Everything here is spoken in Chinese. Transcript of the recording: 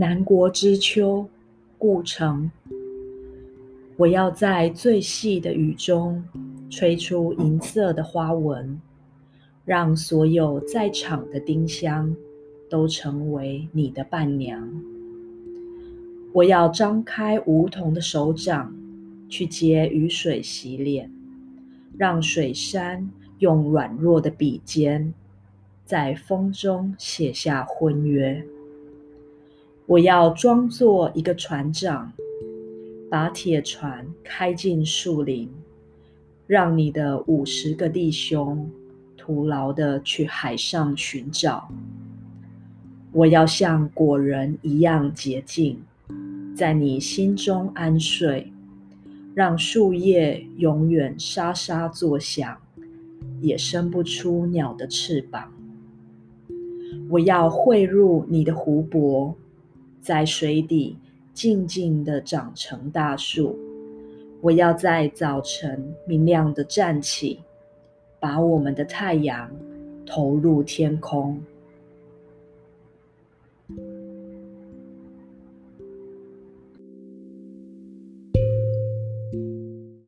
南国之秋，故城。我要在最细的雨中吹出银色的花纹，让所有在场的丁香都成为你的伴娘。我要张开梧桐的手掌，去接雨水洗脸，让水杉用软弱的笔尖在风中写下婚约。我要装作一个船长，把铁船开进树林，让你的五十个弟兄徒劳的去海上寻找。我要像果仁一样洁净，在你心中安睡，让树叶永远沙沙作响，也生不出鸟的翅膀。我要汇入你的湖泊。在水底静静的长成大树。我要在早晨明亮的站起，把我们的太阳投入天空。